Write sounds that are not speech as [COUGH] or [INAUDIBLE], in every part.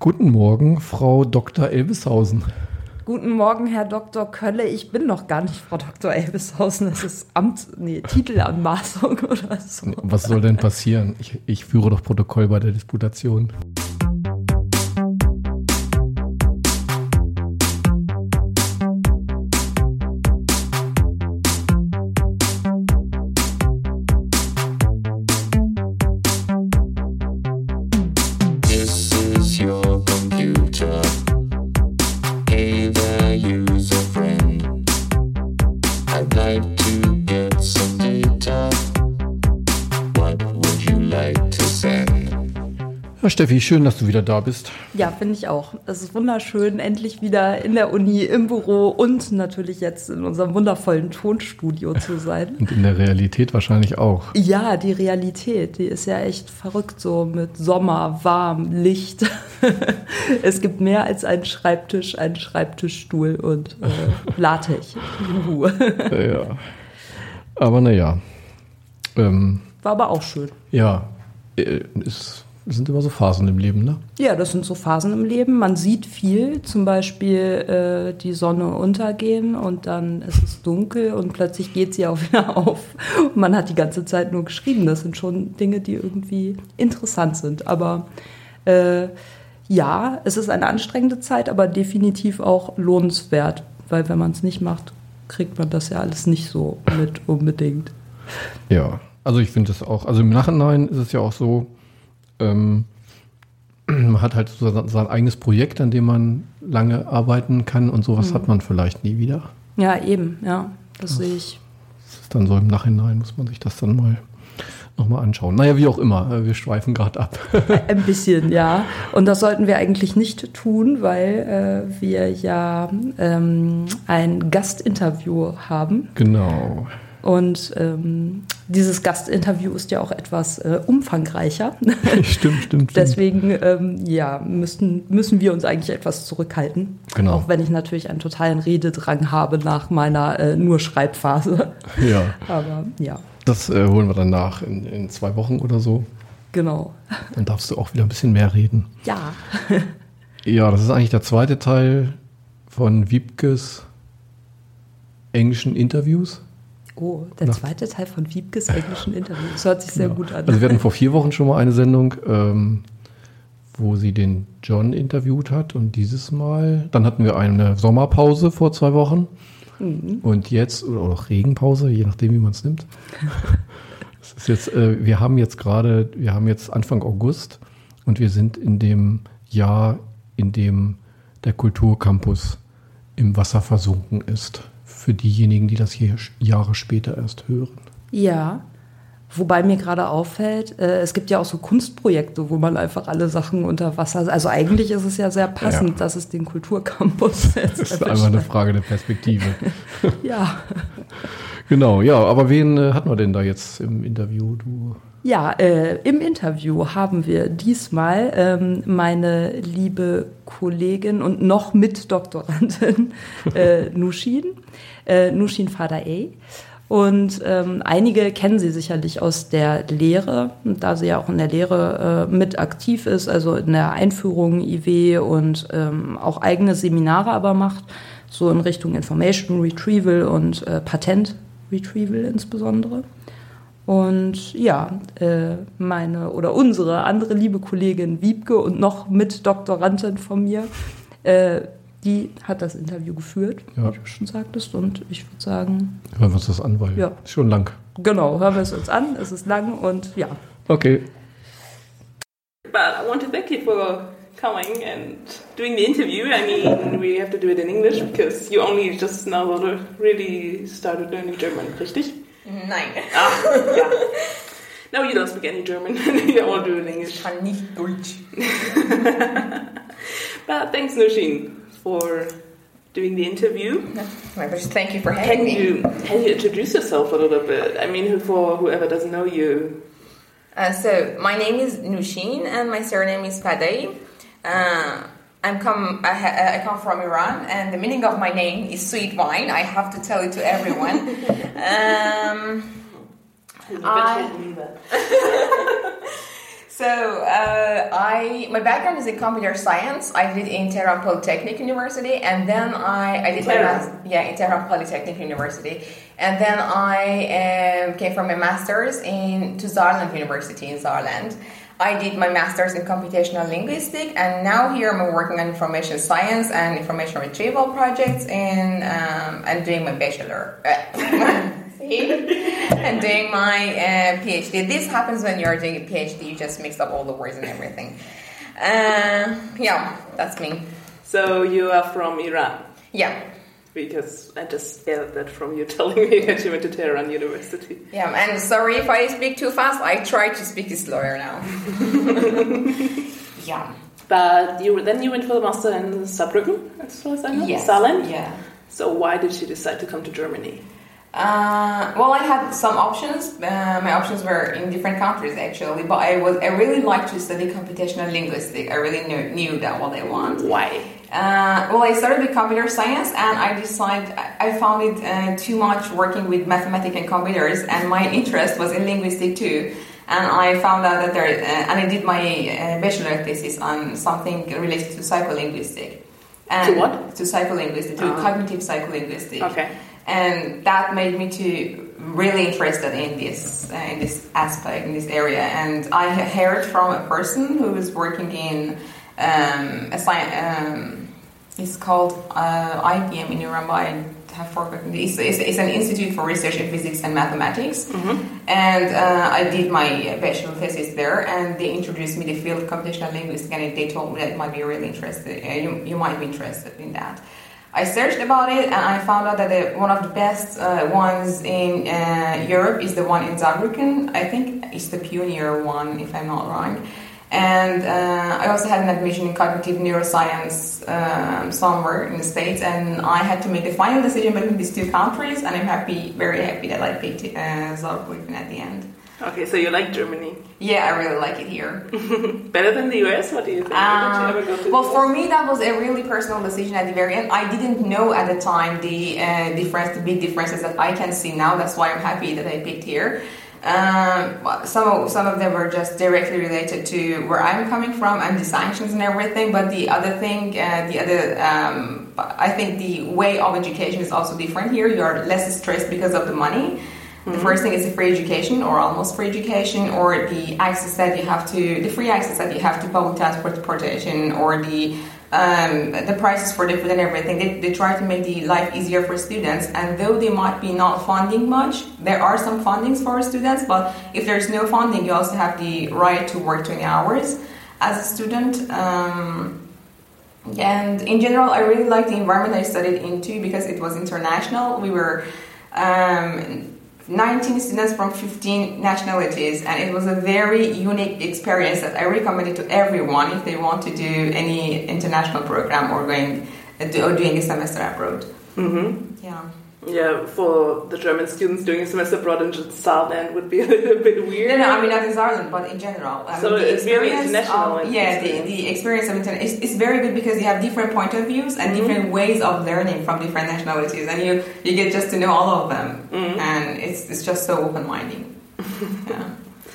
Guten Morgen, Frau Dr. Elbishausen. Guten Morgen, Herr Dr. Kölle. Ich bin noch gar nicht Frau Dr. Elbishausen. Das ist Amt, nee, Titelanmaßung [LAUGHS] oder so. Was soll denn passieren? Ich, ich führe doch Protokoll bei der Disputation. Steffi, schön, dass du wieder da bist. Ja, finde ich auch. Es ist wunderschön, endlich wieder in der Uni, im Büro und natürlich jetzt in unserem wundervollen Tonstudio zu sein. Und in der Realität wahrscheinlich auch. Ja, die Realität, die ist ja echt verrückt so mit Sommer, warm, Licht. [LAUGHS] es gibt mehr als einen Schreibtisch, einen Schreibtischstuhl und äh, LaTeX. [LAUGHS] Ja. Aber naja. Ähm, War aber auch schön. ja, äh, es sind immer so Phasen im Leben, ne? Ja, das sind so Phasen im Leben. Man sieht viel, zum Beispiel äh, die Sonne untergehen und dann ist es dunkel und plötzlich geht sie auch [LAUGHS] wieder auf. Und man hat die ganze Zeit nur geschrieben. Das sind schon Dinge, die irgendwie interessant sind. Aber äh, ja, es ist eine anstrengende Zeit, aber definitiv auch lohnenswert, weil wenn man es nicht macht, kriegt man das ja alles nicht so mit unbedingt. Ja, also ich finde es auch, also im Nachhinein ist es ja auch so, ähm, [CLEARS THROAT] man hat halt so sein, eigenes Projekt, an dem man lange arbeiten kann und sowas hat man vielleicht nie wieder. Ja, eben, ja, das sehe ich. Das ist dann so im Nachhinein, muss man sich das dann mal nochmal anschauen. Naja, wie auch immer, äh, wir schweifen gerade ab. [LAUGHS] Ein bisschen, ja. Und das sollten wir eigentlich nicht tun, weil äh, wir ja ähm, ein Gastinterview haben. genau. Und ähm, dieses Gastinterview ist ja auch etwas äh, umfangreicher. [LAUGHS] Stimmt, stimmt. Deswegen ähm, ja, müssen, müssen wir uns eigentlich etwas zurückhalten. Genau. Auch wenn ich natürlich einen totalen Rededrang habe nach meiner äh, nur Schreibphase. Ja, [LAUGHS] Aber ja, das äh, holen wir dann nach in, in zwei Wochen oder so. genau. Dann darfst du auch wieder ein bisschen mehr reden. Ja. [LAUGHS] Ja, das ist eigentlich der zweite Teil von Wiebkes englischen Interviews. Oh, der zweite Teil von Wiebkes englischen Interview. Das hört sich sehr Ja. gut an. Also wir hatten vor vier Wochen schon mal eine Sendung, ähm, wo sie den John interviewt hat und dieses Mal, dann hatten wir eine Sommerpause vor zwei Wochen Mhm. und jetzt, oder auch Regenpause, je nachdem wie man es nimmt. [LAUGHS] Es ist jetzt, äh, wir haben jetzt gerade, wir haben jetzt Anfang August und wir sind in dem Jahr, in dem der Kulturcampus im Wasser versunken ist. Für diejenigen, die das hier Jahre später erst hören. Ja, wobei mir gerade auffällt, äh, es gibt ja auch so Kunstprojekte, wo man einfach alle Sachen unter Wasser. Also eigentlich ist es ja sehr passend, Ja. dass es den Kulturcampus [LAUGHS] jetzt Das ist einfach eine. Frage der Perspektive. [LAUGHS] Ja. genau, ja, aber wen äh, hatten wir denn da jetzt im Interview? Du, Ja, äh, im Interview haben wir diesmal ähm, meine liebe Kollegin und noch Mitdoktorandin [LAUGHS] äh, Nushin, äh, Nushin Fadaey. Und ähm, einige kennen sie sicherlich aus der Lehre, da sie ja auch in der Lehre äh, mit aktiv ist, also in der Einführung IW und ähm, auch eigene Seminare aber macht, so in Richtung Information Retrieval und äh, Patent Retrieval insbesondere. Und ja, äh, meine oder unsere andere liebe Kollegin Wiebke und noch Mitdoktorandin von mir, äh, die hat das Interview geführt, Ja. wie du schon sagtest. Und ich würde sagen, hören wir uns das an, weil Ja. ist schon lang. genau, hören wir es uns an. Es ist lang und ja. Okay. But I want to thank you for coming and doing the interview. I mean, we have to do it in English because you only just now really started learning German, richtig? Nein, Ah, yeah. No, you don't speak any German. [LAUGHS] you all do it in ich English. kann nicht Deutsch. [LAUGHS] But thanks, Nushin, for doing the interview. [LAUGHS] Maar just thank you for Can having me. you can you introduce yourself a little bit? I mean, for whoever doesn't know you. Uh, so my name is Noushin and my surname is Fadaei. Uh, I'm come. I, ha- I come from Iran, and the meaning of my name is sweet wine. I have to tell it to everyone. [LAUGHS] um, I- [LAUGHS] So uh, I my background is in computer science. I did in Tehran Polytechnic University, and then I I did my mas- yeah in Tehran Polytechnic University, and then I um, came from a master's in to Saarland University in Saarland. I did my master's in computational linguistics, and now here I'm working on information science and information retrieval projects, in um, and doing my bachelor. [LAUGHS] [LAUGHS] And doing my uh, PhD. This happens when you're doing a PhD, you just mix up all the words and everything. Uh, yeah, that's me. So you are from Iran. Yeah, Because I just gathered that from you [LAUGHS] telling me that you went to Tehran University. yeah, and sorry if I speak too fast. I try to speak slower now. [LAUGHS] yeah. But you then you went for the master in Saarbrücken, as far as I know, Yes. Saarland. Yeah. So why did you decide to come to Germany? Uh, well, I had some options. Uh, my options were in different countries actually, but I was I really liked to study computational linguistics. I really knew, knew that what I want. Why? Uh, well, I started with computer science, and I decided I found it uh, too much working with mathematics and computers, and my interest was in linguistics too. And I found out that there, uh, and I did my uh, bachelor thesis on something related to psycholinguistics. And To what? To psycholinguistics, to Ah. cognitive psycholinguistics. Okay. And that made me to really interested in this uh, in this aspect in this area. And I heard from a person who was working in um, a science. Um, it's called uh, IPM in but I have forgotten. It's, it's, it's an institute for research in physics and mathematics. And uh, I did my bachelor thesis there, and they introduced me to the field of computational linguistics, and they told me that might be really interested. Uh, you, you might be interested in that. I searched about it, and I found out that the, one of the best uh, ones in uh, Europe is the one in Saarbrücken. I think it's the pioneer one, if I'm not wrong. And uh, I also had an admission in cognitive neuroscience um, somewhere in the States, and I had to make the final decision between these two countries, and I'm happy, very happy that I picked uh, Saarbrücken at the end. Okay, so you like Germany Yeah, I really like it here. [LAUGHS] better than the US? What do you think? Did you ever go to Um, well, for me, that was a really personal decision at the very end. I didn't know at the time the uh, difference, the big differences that I can see now. That's why I'm happy that I picked here. Um, some of, some of them were just directly related to where I'm coming from and the sanctions and everything. But the other thing, uh, the other, um, I think the way of education is also different here. You're less stressed because of the money. The first thing is the free education or almost free education or the access that you have to, the free access that you have to public transportation or the um, the prices for the food and everything. They, they try to make the life easier for students and though they might be not funding much, there are some fundings for students, but if there's no funding, you also have the right to work 20 hours as a student. Um, and in general, I really liked the environment I studied into because it was international. We were um, 19 students from 15 nationalities, and it was a very unique experience that I recommend it to everyone if they want to do any international program or going uh, or doing a semester abroad. Mm-hmm. Yeah. Yeah, for the German students doing a semester abroad in Saarland would be [LAUGHS] a little bit weird. No, no, I mean not in Saarland, but in general. I So mean, it's very international of- yeah, the, experience. the experience of internet is, is very good because you have different point of views and Mm-hmm. different ways of learning from different nationalities, and you you get just to know all of them, Mm-hmm. and it's it's just so open minded. [LAUGHS] yeah.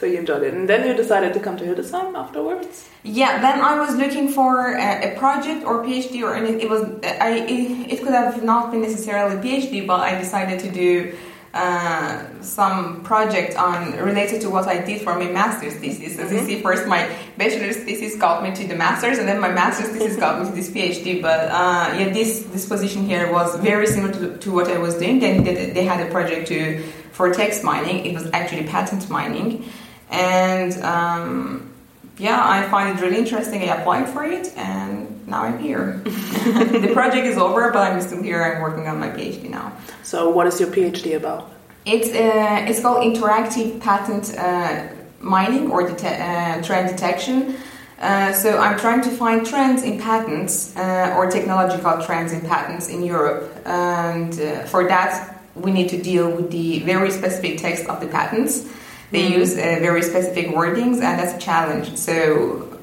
So you enjoyed it. And then you decided to come to Hildesheim afterwards? Yeah, then I was looking for a, a project or PhD or anything. It was I it, it could have not been necessarily PhD, but I decided to do uh, some project on related to what I did for my master's thesis. As you see, first my bachelor's thesis got me to the master's, and then my master's thesis got me to this PhD. But uh, yeah, this this position here was very similar to, to what I was doing. Then they, they had a project to for text mining. It was actually patent mining, and. Um, yeah, I find it really interesting. I applied for it, and now I'm here. [LAUGHS] the project is over, but I'm still here. I'm working on my PhD now. So what is your PhD about? It's uh, it's called interactive patent uh, mining or dete- uh, trend detection. Uh, so I'm trying to find trends in patents uh, or technological trends in patents in Europe, and uh, for that we need to deal with the very specific text of the patents. They use uh, very specific wordings, and that's a challenge. So,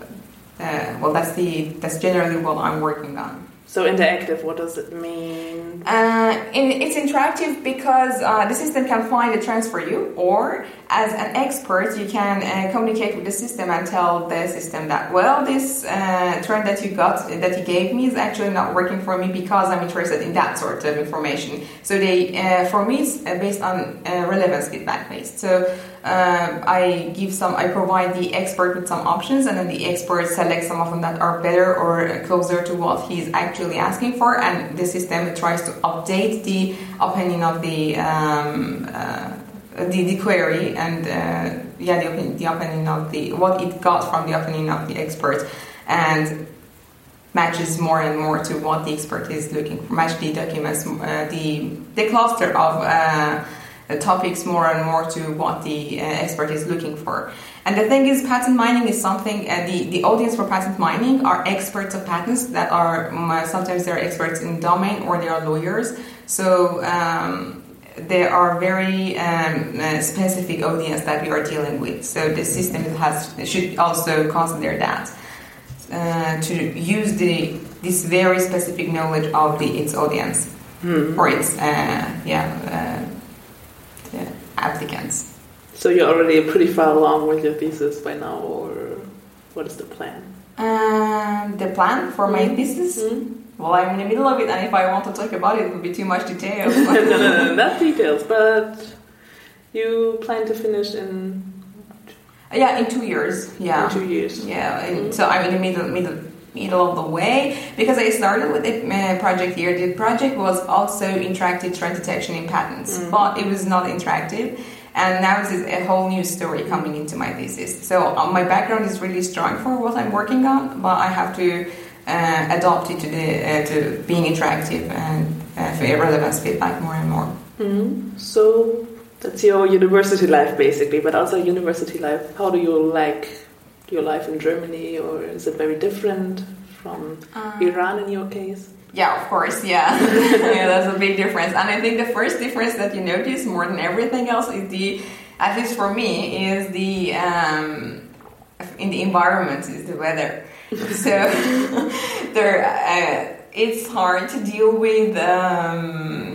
uh, well, that's the that's generally what I'm working on. So interactive, what does it mean? Uh, in, it's interactive because uh, the system can find the trends for you, or as an expert, you can uh, communicate with the system and tell the system that, well, this uh, trend that you got, that you gave me is actually not working for me because I'm interested in that sort of information. So they, uh, for me, it's uh, based on relevance feedback based. So um, I give some, I provide the expert with some options, and then the expert selects some of them that are better or closer to what he's actually asking for, and the system tries to update the opinion of the um, uh, the, the query and uh, yeah the opinion, the of the what it got from the opinion of the expert and matches more and more to what the expert is looking for match the documents uh, the the cluster of uh, topics more and more to what the uh, expert is looking for and the thing is patent mining is something uh, the, the audience for patent mining are experts of patents that are um, sometimes they're experts in domain or they are lawyers so um, there are very um, uh, specific audience that we are dealing with. So the system has should also consider that uh, to use the this very specific knowledge of the its audience Hmm. or its uh, yeah uh, applicants. So you're already pretty far along with your thesis by now, or what is the plan? Um, the plan for my Mm. thesis. Hmm? Well, I'm in the middle of it, and if I want to talk about it, it would be too much detail. [LAUGHS] no, no, no, no, not details, but you plan to finish in, yeah, in two years. Yeah. in two years. Yeah, and so I'm in the middle, middle, middle of the way because I started with the uh, project here. The project was also interactive trend detection in patents, Mm. but it was not interactive. And now this is a whole new story coming into my thesis. So uh, my background is really strong for what I'm working on, but I have to uh, adopt it to the uh, to being interactive and uh, for relevance feedback more and more. Mhm. So that's your university life basically, but also university life. How do you like your life in Germany, or is it very different from Iran in your case? Yeah, of course. Yeah, [LAUGHS] yeah, that's a big difference. And I think the first difference that you notice more than everything else is the, at least for me, is the um, in the environment is the weather. [LAUGHS] so [LAUGHS] there, uh, it's hard to deal with um,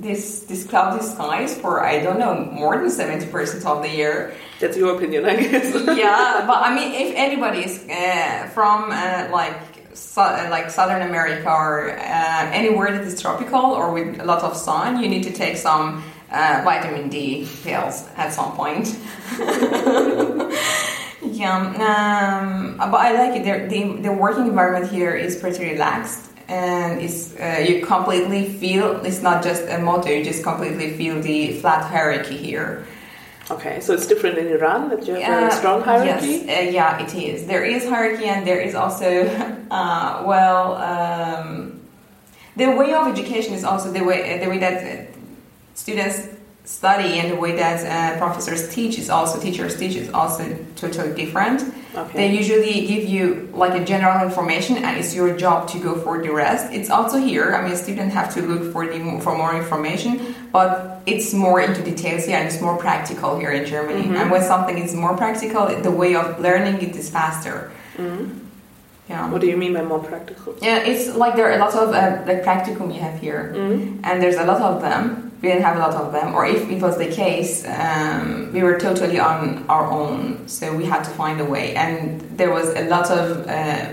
this this cloudy skies for I don't know more than seventy percent of the year That's your opinion, I guess. [LAUGHS] yeah, but I mean, if anybody is uh, from uh, like su- uh, like Southern America or uh, anywhere that is tropical or with a lot of sun, you need to take some uh, vitamin D pills at some point. [LAUGHS] yeah, um, but I like it. There- The, the working environment here is pretty relaxed. And it's, uh, you completely feel it's not just a motto, you just completely feel the flat hierarchy here. Okay, so it's different in Iran that you have a strong hierarchy. Yes, uh, yeah, it is. There is hierarchy, and there is also, [LAUGHS] uh, well, um, the way of education is also the way the way that uh, students study and the way that uh, professors teach is also teachers teach is also totally different. Okay. They usually give you like a general information, and it's your job to go for the rest. It's also here. I mean, students have to look for the for more information, but it's more into details here, and it's more practical here in Germany. And when something is more practical, the way of learning it is faster. Yeah. What do you mean by more practical? Yeah, it's like there are a lot of uh, like practicum you have here, Mm. and there's a lot of them. We didn't have a lot of them, or if it was the case, um, we were totally on our own, so we had to find a way. And there was a lot of uh,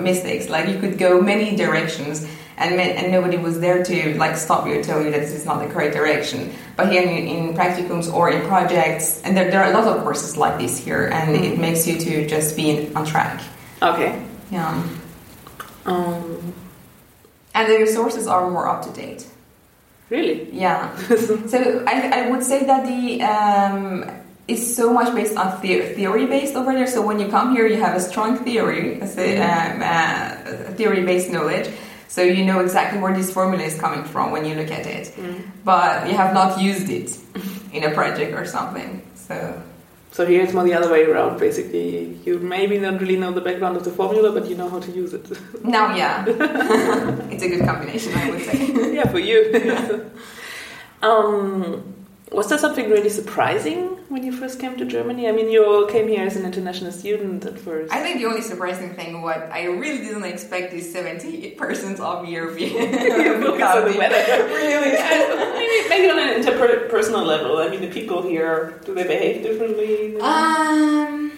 mistakes. Like you could go many directions, and and nobody was there to like stop you, or tell you that this is not the correct direction. But here in, in practicums or in projects, and there, there are a lot of courses like this here, and it makes you to just be on track. Okay. Yeah. Um, And the resources are more up to date. Really? Yeah. [LAUGHS] so I, I would say that the um, it's so much based on the- theory based over there. So when you come here, you have a strong theory, a um, uh, theory based knowledge. So you know exactly where this formula is coming from when you look at it, but you have not used it in a project or something. So So here it's more the other way around. Basically, you maybe don't really know the background of the formula, but you know how to use it. now, yeah, [LAUGHS] it's a good combination, I would say. yeah, for you. [LAUGHS] [LAUGHS] um, Was there something really surprising when you first came to Germany? I mean, you came here as an international student at first. I think the only surprising thing, what I really didn't expect, is 70% of European. Focus on the weather. [LAUGHS] really? [LAUGHS] maybe, maybe on an interpersonal level. I mean, the people here, do they behave differently? Um,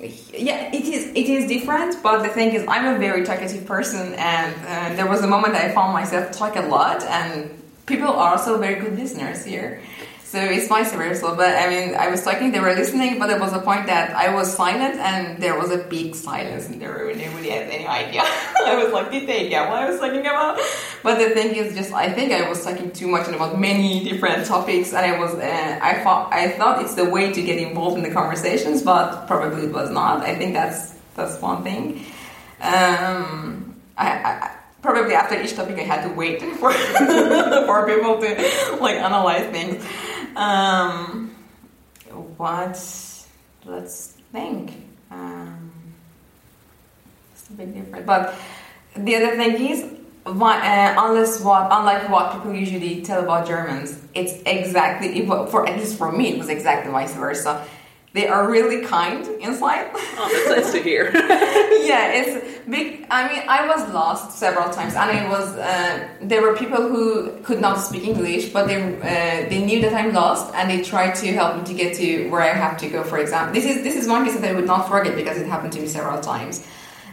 yeah, it is. It is different, but the thing is, I'm a very talkative person, and uh, there was a moment I found myself talk a lot, and people are also very good listeners here. So it's vice versa. But I mean, I was talking, they were listening, but there was a point that I was silent, and there was a big silence in the room, nobody had any idea. [LAUGHS] I was like, did they get what I was talking about? But the thing is, just I think I was talking too much about many different topics, and I was, uh, I thought, I thought it's the way to get involved in the conversations, but probably it was not. I think that's that's one thing. Um, I, I probably after each topic I had to wait [LAUGHS] for [LAUGHS] for people to like analyze things. Um, what? Let's think. Um, it's a bit different, but the other thing is. Why, uh, unless what, unlike what people usually tell about Germans, it's exactly for at least for me, it was exactly vice versa. They are really kind inside. Oh, that's nice to hear. [LAUGHS] yeah, it's big. I mean, I was lost several times, and it was uh, there were people who could not speak English, but they uh, they knew that I'm lost, and they tried to help me to get to where I have to go. For example, this is this is one case that I would not forget because it happened to me several times.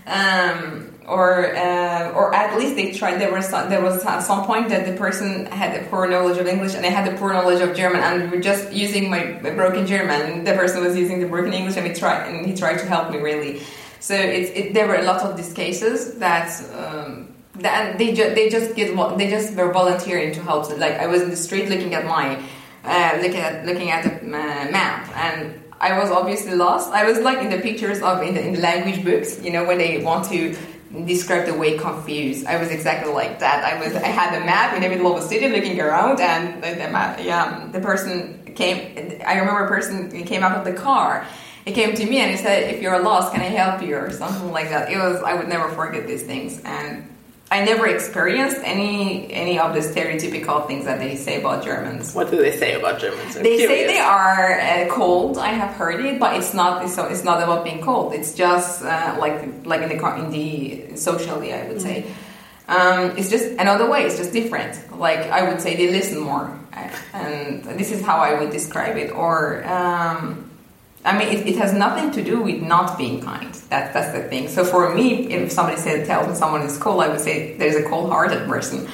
Um, or uh, or at least they tried. There was some, there was some point that the person had a poor knowledge of English and I had a poor knowledge of German, and we were just using my, broken German. And the person was using the broken English, and he tried and he tried to help me really. So it, there were a lot of these cases that. Um, that they just they just get they just were volunteering to help. Like I was in the street looking at my uh, looking at looking at the uh, map and I was obviously lost. I was like in the pictures of in the, in the language books, you know, when they want to describe the way confused. I was exactly like that. I was I had a map in the middle of a city looking around, and the, the map, yeah, um, the person came. I remember a person came out of the car. He came to me and he said, "If you're lost, can I help you?" or something like that. It was I would never forget these things, and I never experienced any any of the stereotypical things that they say about Germans. What do they say about Germans? I'm They say they are uh, cold. I have heard it, but it's not. It's, it's not about being cold. It's just uh, like like in the in the socially, I would say. Um, it's just another way. It's just different. Like I would say, they listen more, and this is how I would describe it. Or um, I mean, it, it has nothing to do with not being kind. That that's the thing. So for me, if somebody said tells me someone is cold, I would say there's a cold-hearted person.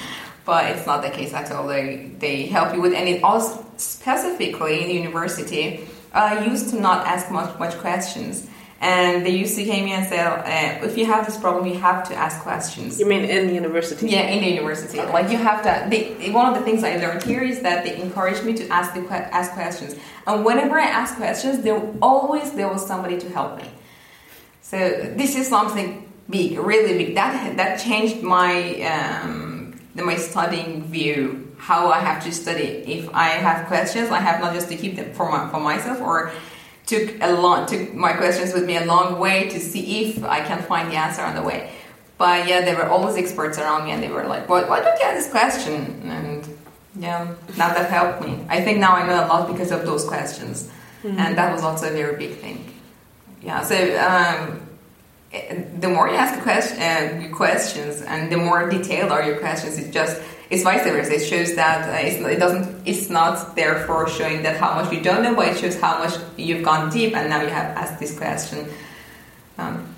But it's not the case at all. They they help you with, and it also specifically in university, I used to not ask much much questions. And they used to came in and say, uh, if you have this problem, you have to ask questions. You mean in the university? Yeah, in the university, like you have to. They, one of the things I learned here is that they encourage me to ask the ask questions, and whenever I ask questions, there always there was somebody to help me. So this is something big, really big. That that changed my um, my studying view. How I have to study. If I have questions, I have not just to keep them for my, for myself or took a long took my questions with me a long way to see if I can find the answer on the way. But yeah, there were always experts around me, and they were like, "What? Why don't you ask this question?" And yeah, now that helped me. I think now I know a lot because of those questions, and that was also a very big thing. Yeah, so um, the more you ask a question, uh, questions, and the more detailed are your questions, it just it's vice versa. It shows that uh, it's, it doesn't. It's not there for showing that how much you don't know, but it shows how much you've gone deep, and now you have asked this question. Um,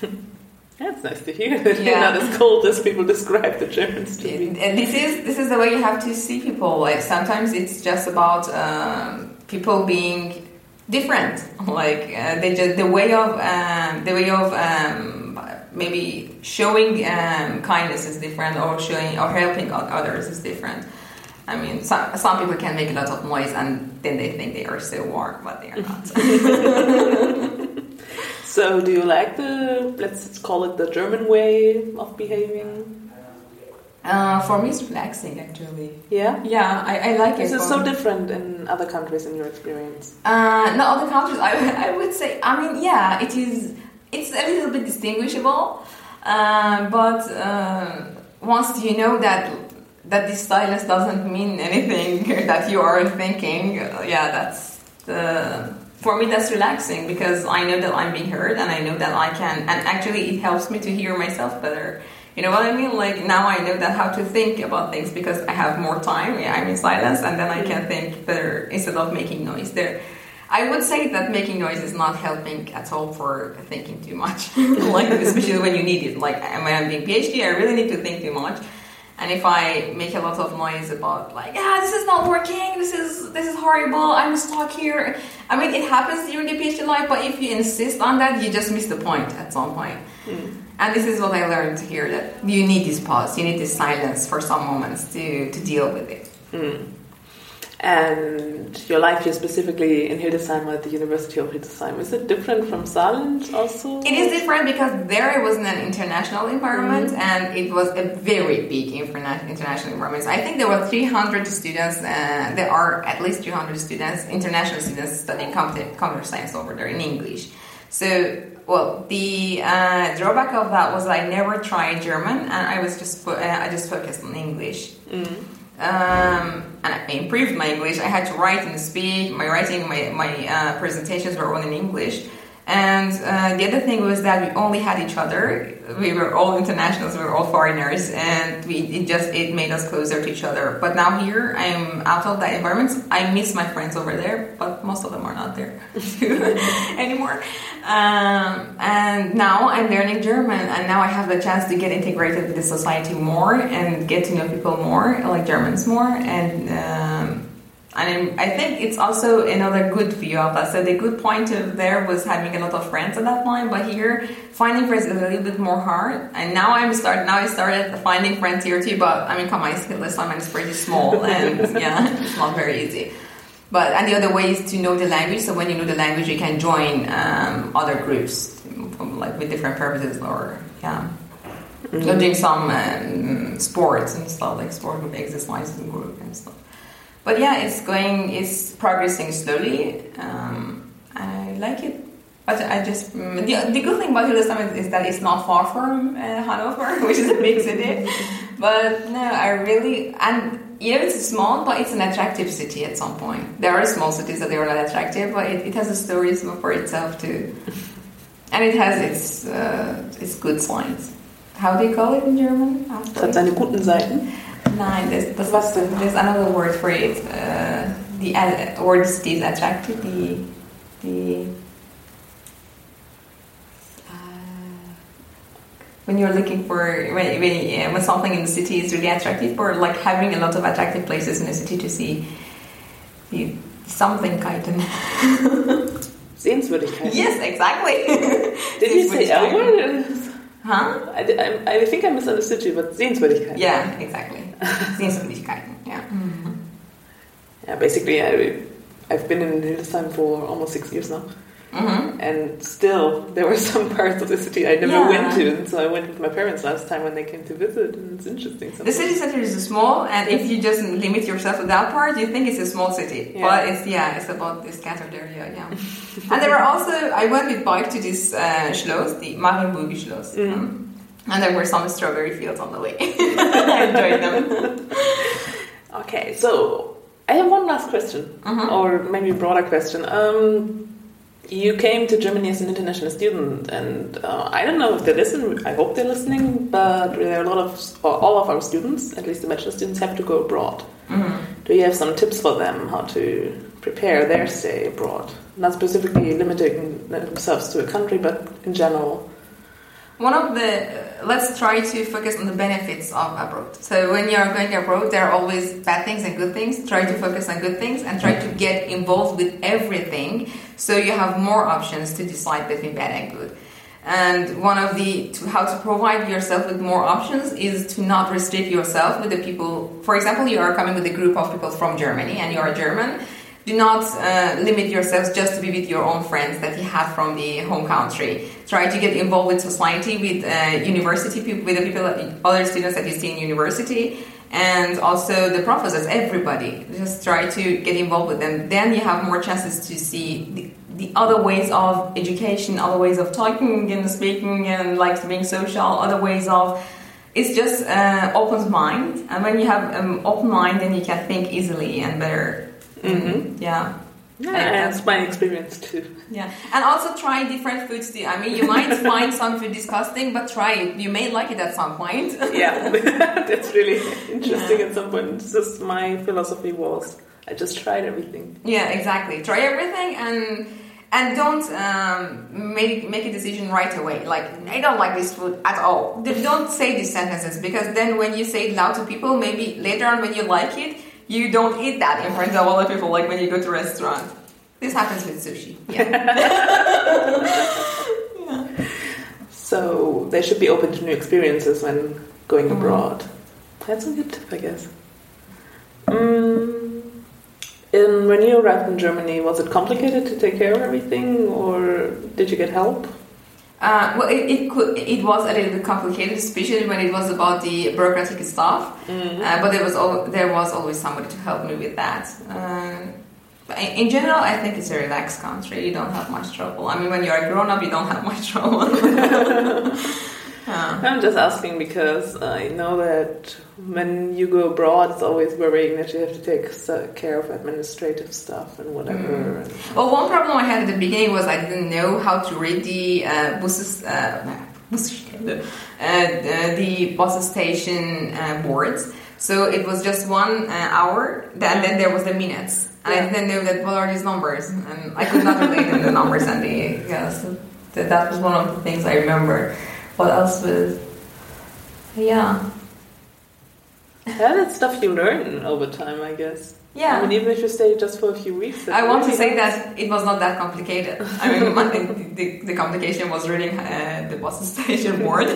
[LAUGHS] That's nice to hear [LAUGHS] that Yeah. you're not as cold as people describe the Germans to be. and this is this is the way you have to see people. Like sometimes it's just about um, people being different. [LAUGHS] Like uh, they just the way of um, the way of um, maybe showing um, kindness is different, or showing or helping o- others is different. I mean, some some people can make a lot of noise and then they think they are so warm, but they are not. [LAUGHS] [LAUGHS] So, do you like the, let's call it the German way of behaving? Uh, for me, it's relaxing actually. Yeah? Yeah, I, I like it. Is it for so me. different in other countries in your experience? Uh, not other countries. I, [LAUGHS] I would say. I mean, yeah, it is. It's a little bit distinguishable, uh, but uh, once you know that that this silence doesn't mean anything [LAUGHS] that you are thinking. uh, Yeah, that's the for me that's relaxing because I know that I'm being heard and I know that I can and actually it helps me to hear myself better. You know what I mean? Like now I know that how to think about things because I have more time. Yeah, I'm in silence and then I can think better instead of making noise. There, I would say that making noise is not helping at all for thinking too much. [LAUGHS] like especially when you need it. Like when I'm doing PhD, I really need to think too much. And if I make a lot of noise about like, ah, this is not working, this is this is horrible, I'm stuck here. I mean, it happens during the PhD life, but if you insist on that, you just miss the point at some point. And this is what I learned here that you need this pause, you need this silence for some moments to, to deal with it. And your life here specifically in Hildesheim at the University of Hildesheim, is it different from Saarland also? It is different because there it was in an international environment and it was a very big interna- international environment. So I think there were 300 students, uh, there are at least 300 students, international students studying computer science over there in English. So, well, the uh, drawback of that was I never tried German and I was just, fo- uh, I just focused on English. Um, and I improved my English. I had to write and speak. My writing, my, my uh, presentations were all in English. And uh, the other thing was that we only had each other. We were all internationals. We were all foreigners, and we it just it made us closer to each other. But now here, I'm out of that environment. I miss my friends over there, but most of them are not there [LAUGHS] anymore. Um, and now I'm learning German, and now I have the chance to get integrated with the society more and get to know people more, like Germans more, and. Um, and I think it's also another good view of that. So the good point of there was having a lot of friends at that point, but here finding friends is a little bit more hard. And now I'm start now I started finding friends here too. But I mean, come on, Hildesheim and it's pretty small, [LAUGHS] and yeah, it's not very easy. But and the other way is to know the language. So when you know the language, you can join um, other groups, from, like with different purposes, or yeah. So doing some um, sports and stuff like sport group exercise and group and stuff. But yeah, it's going, it's progressing slowly. Um, I like it. But I just, the, the good thing about Hildesheim is, is that it's not far from uh, Hanover, [LAUGHS] which is a big city. [LAUGHS] But no, I really, and you know, it's small, but it's an attractive city at some point. There are small cities that they are not attractive, but it, it has a story for itself too. And it has its, uh, its good sides. How do you call it in German? Es hat seine guten Seiten. Nein, there's, there's, was, there's another word for it. Uh, the uh, word is attractive. The the uh, when you're looking for when, when, yeah, when something in the city is really attractive, or like having a lot of attractive places in the city to see. You, something Kaiten. [LAUGHS] Sehenswürdigkeit. yes, exactly. [LAUGHS] Did you say L word? Huh? I, I, I think I misunderstood you, but Sehenswürdigkeit. Yeah, exactly. Sehenswürdigkeiten. Yeah. Yeah, basically, I, I've been in Hildesheim for almost six years now. hmm And still, there were some parts of the city I never Yeah. went to. And so I went with my parents last time when they came to visit. And it's interesting. The city center is small, and if you just limit yourself to that part, you think it's a small city. Yeah. But it's yeah, it's about the scattered area. Yeah. and there were also I went with bike to this uh, Schloss, the Marienburg Schloss, um, and there were some strawberry fields on the way. [LAUGHS] I enjoyed them. Okay, so I have one last question, Mhm. or maybe a broader question. Um, you came to Germany as an international student, and uh, I don't know if they listen. I hope they're listening, but there are a lot of, or all of our students, at least the bachelor students, have to go abroad. Do you have some tips for them how to prepare their stay abroad? Not specifically limiting themselves to a country, but in general. One of the let's try to focus on the benefits of abroad. So when you are going abroad, there are always bad things and good things. Try to focus on good things and try to get involved with everything, so you have more options to decide between bad and good. And one of the to how to provide yourself with more options is to not restrict yourself with the people. For example, you are coming with a group of people from Germany and you are German. Do not uh, limit yourselves just to be with your own friends that you have from the home country. Try to get involved with society, with uh, university people, with the people, other students that you see in university, and also the professors. Everybody, just try to get involved with them. Then you have more chances to see the, the other ways of education, other ways of talking and speaking, and like being social, other ways of It's just uh, opens mind, and when you have um, open mind, then you can think easily and better. Mhm. Yeah. Yeah, that's my experience too. Yeah, and also try different foods too. I mean, you might [LAUGHS] find some food disgusting, but try it. You may like it at some point. [LAUGHS] Yeah, [LAUGHS] that's really interesting at some point. Just my philosophy was I just tried everything. yeah, exactly. Try everything and and don't um, make make a decision right away. Like I don't like this food at all. Don't say these sentences because then when you say it loud to people, maybe later on when you like it, you don't eat that in front of other people. Like when you go to a restaurant. This happens with sushi. Yeah. [LAUGHS] So they should be open to new experiences when going abroad. That's a good tip, I guess. Mm, and when you arrived in Germany, was it complicated to take care of everything, or did you get help? Uh, well, it, it could it was a little bit complicated, especially when it was about the bureaucratic stuff. Uh, but there was al- there was always somebody to help me with that. Uh, but in in general, I think it's a relaxed country. You don't have much trouble. I mean, when you're grown up, you don't have much [LAUGHS] trouble. Uh, I'm just asking because I know that when you go abroad, it's always worrying that you have to take care of administrative stuff and whatever. And well, one problem I had at the beginning was I didn't know how to read the uh, buses. Uh, buses- [LAUGHS] uh, the, bus station uh, boards. So it was just one uh, hour, and then there was the minutes. And I didn't know that what are these numbers, and I could not relate in the numbers. And the yeah, so that, that was one of the things I remember. What else was? Yeah, yeah, that's stuff you learn over time, I guess. yeah. I mean, even if you stay just for a few weeks. I want to say that it was not that complicated. I mean, my, the, the complication was reading uh, the bus station [LAUGHS] board.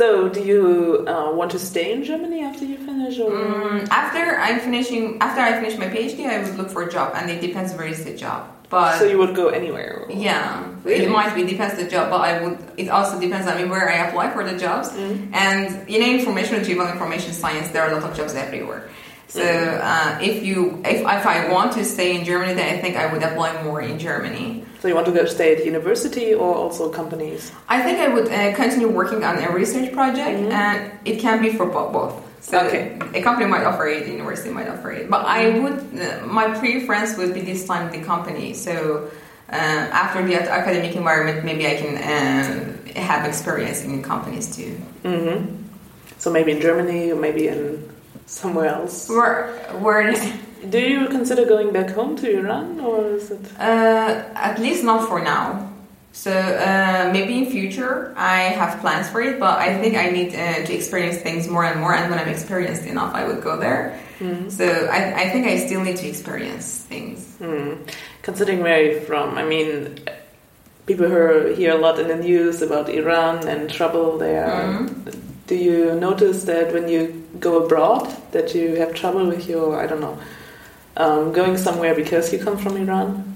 So, do you uh, want to stay in Germany after you finish, or Mm, after I'm finishing, after I finish my PhD, I would look for a job, and it depends where is the job. But so you would go anywhere? yeah, Really? it might be depends the job, but I would. It also depends on me where I apply for the jobs. Mm. And you know, information retrieval, information science, there are a lot of jobs everywhere. So Mm-hmm. uh, if you, if, if I want to stay in Germany, then I think I would apply more in Germany. So you want to go stay at university or also companies? I think I would uh, continue working on a research project, Mhm. and it can be for bo- both. So Okay. a company might offer it, university might offer it, but I would. Uh, my preference would be this time the company. So uh, after the academic environment, maybe I can uh, have experience in companies too. hmm So maybe in Germany, or maybe in somewhere else. Where, where Do you consider going back home to Iran, or is it? Uh, at least not for now. So uh, maybe in future I have plans for it, but I think I need uh, to experience things more and more. And when I'm experienced enough, I would go there. So I, I think I still need to experience things. Hmm. Considering where you're from, I mean, people hear, hear a lot in the news about Iran and trouble there. Mhm. Do you notice that when you go abroad, that you have trouble with your, I don't know, um, going somewhere because you come from Iran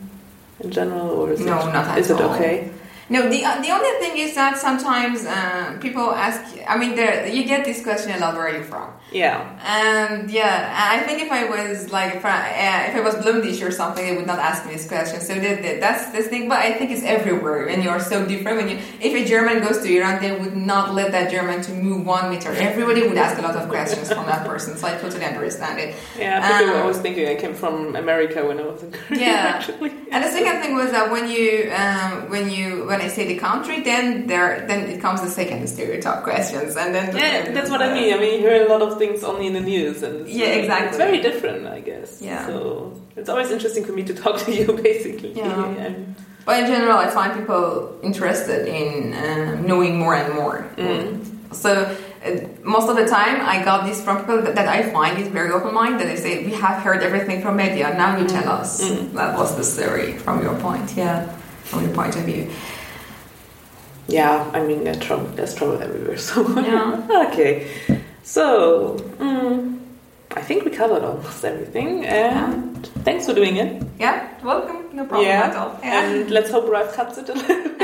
in general, or is No, it, not at is it all. okay? No, the uh, the only thing is that sometimes uh, people ask. I mean, there you get this question a lot. Where are you from? Yeah. And yeah, I think if I was like if I, uh, if I was Blundish or something, they would not ask me this question. So that, that, that's this thing. But I think it's everywhere, and you are so different. When you, if a German goes to Iran, they would not let that German to move one meter. Everybody would ask a lot of questions from that person. So I totally understand it. Yeah, were Um, always thinking I came from America when I was in Korea. Yeah. [LAUGHS] actually. And the second thing was that when you um, when you when I say the country, then there then it comes the second stereotype questions, and then Yeah, that's what I mean. I mean, you hear a lot of things only in the news, and it's, Yeah, exactly. It's very different, I guess. Yeah. So it's always interesting for me to [LAUGHS] talk to you, [LAUGHS] basically. Yeah. And- But in general, I find people interested in um, knowing more and more. Mm. So uh, most of the time, I got this from people that, that I find is very open minded. That they say, "We have heard everything from media. Now you tell us." Mm. That was the story from your point, yeah, from your point of view. Yeah, I mean, there's trouble, there's trouble everywhere. So Yeah. [LAUGHS] okay, so mm, I think we covered almost everything, and thanks for doing it. Yeah, welcome. No problem yeah, at all. Yeah, and let's hope Ralph cuts it a little. [LAUGHS]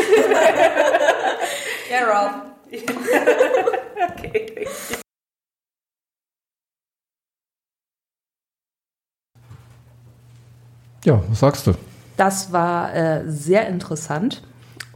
yeah Ralph. [LAUGHS] okay. thank you. Ja, was sagst du? Das war äh, sehr interessant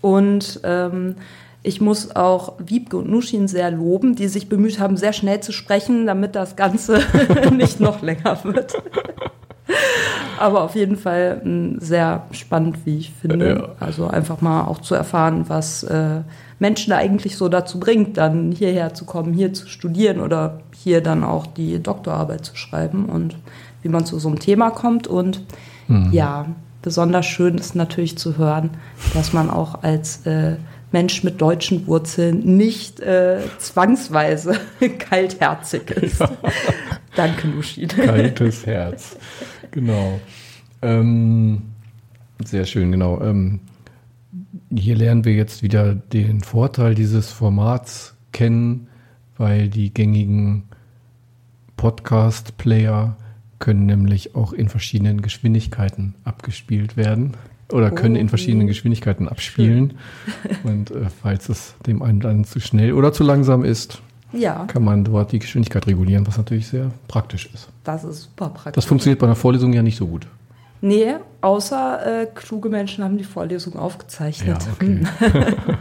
und ähm, Ich muss auch Wiebke und Nushin sehr loben, die sich bemüht haben, sehr schnell zu sprechen, damit das Ganze [LAUGHS] nicht noch länger wird. [LAUGHS] Aber auf jeden Fall mh, sehr spannend, wie ich finde. Ja. Also einfach mal auch zu erfahren, was äh, Menschen eigentlich so dazu bringt, dann hierher zu kommen, hier zu studieren oder hier dann auch die Doktorarbeit zu schreiben und wie man zu so einem Thema kommt. Und ja, besonders schön ist natürlich zu hören, dass man auch als äh, Mensch mit deutschen Wurzeln nicht äh, zwangsweise [LAUGHS] kaltherzig ist. Danke, Luschin. Kaltes Herz. Genau. Ähm, sehr schön, genau. Ähm, hier lernen wir jetzt wieder den Vorteil dieses Formats kennen, weil die gängigen Podcast-Player können nämlich auch in verschiedenen Geschwindigkeiten abgespielt werden oder können in Oh. verschiedenen Geschwindigkeiten abspielen. Und äh, falls es dem einen dann zu schnell oder zu langsam ist, Ja, kann man dort die Geschwindigkeit regulieren, was natürlich sehr praktisch ist. das ist super praktisch. Das funktioniert bei einer Vorlesung ja nicht so gut. Nee, außer äh, kluge Menschen haben die Vorlesung aufgezeichnet. Ja, okay. [LAUGHS]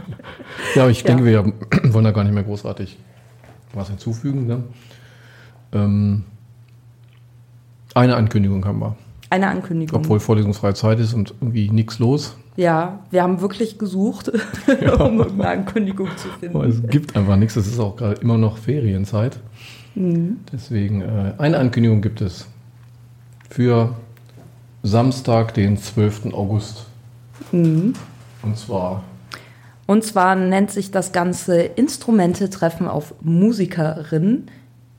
ja, aber ich Ja. denke, wir wollen da gar nicht mehr großartig was hinzufügen. Ne? Ähm, eine Ankündigung haben wir. Eine Ankündigung. Obwohl vorlesungsfreie Zeit ist und irgendwie nichts los. Ja, wir haben wirklich gesucht, [LAUGHS] um irgendeine Ankündigung zu Aber es finden. gibt einfach nichts. Es ist auch gerade immer noch Ferienzeit. Mhm. Deswegen, äh, eine Ankündigung gibt es für Samstag, den 12. August. Mhm. Und zwar Und zwar nennt sich das Ganze Instrumente-Treffen auf Musikerinnen.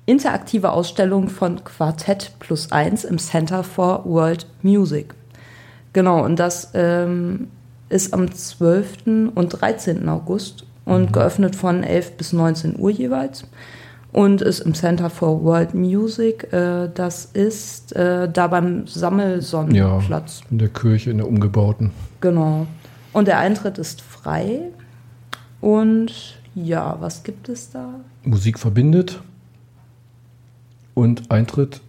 Interaktive Ausstellung von Quartett plus eins im Center for World Music. Genau, und das ähm, ist am 12. und 13. August und geöffnet von 11 bis 19 Uhr jeweils. Und ist im Center for World Music. Äh, das ist äh, da beim ja, Sammelsonnenplatz. in der Kirche, in der umgebauten. Genau. Und der Eintritt ist frei. Und ja, was gibt es da? Musik verbindet und Eintritt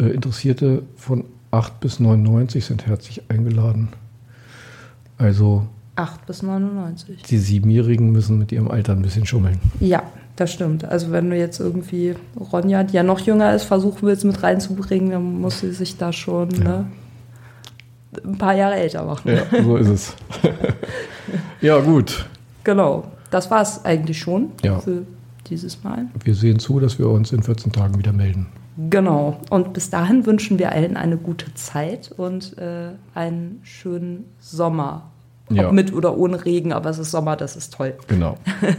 äh, Interessierte von 8 bis 99 sind herzlich eingeladen. Also 8 bis 99. die Siebenjährigen müssen mit ihrem Alter ein bisschen schummeln. Ja, das stimmt. Also wenn du jetzt irgendwie Ronja, die ja noch jünger ist, versuchen willst mit reinzubringen, dann muss sie sich da schon ne, ein paar Jahre älter machen. Ja, so ist es. [LAUGHS] ja, gut. Genau. Das war es eigentlich schon Ja. für dieses Mal. Wir sehen zu, dass wir uns in 14 Tagen wieder melden. Genau. Und bis dahin wünschen wir allen eine gute Zeit und äh, einen schönen Sommer. Ob Ja. mit oder ohne Regen, aber es ist Sommer, das ist toll. Genau.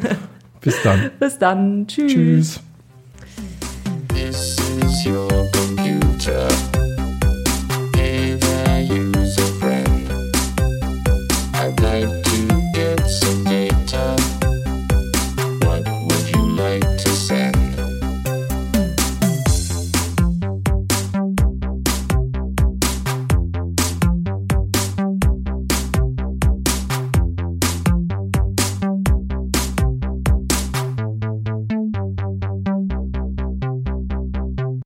[LAUGHS] Bis dann. Bis dann. Tschüss. Tschüss. This is your computer.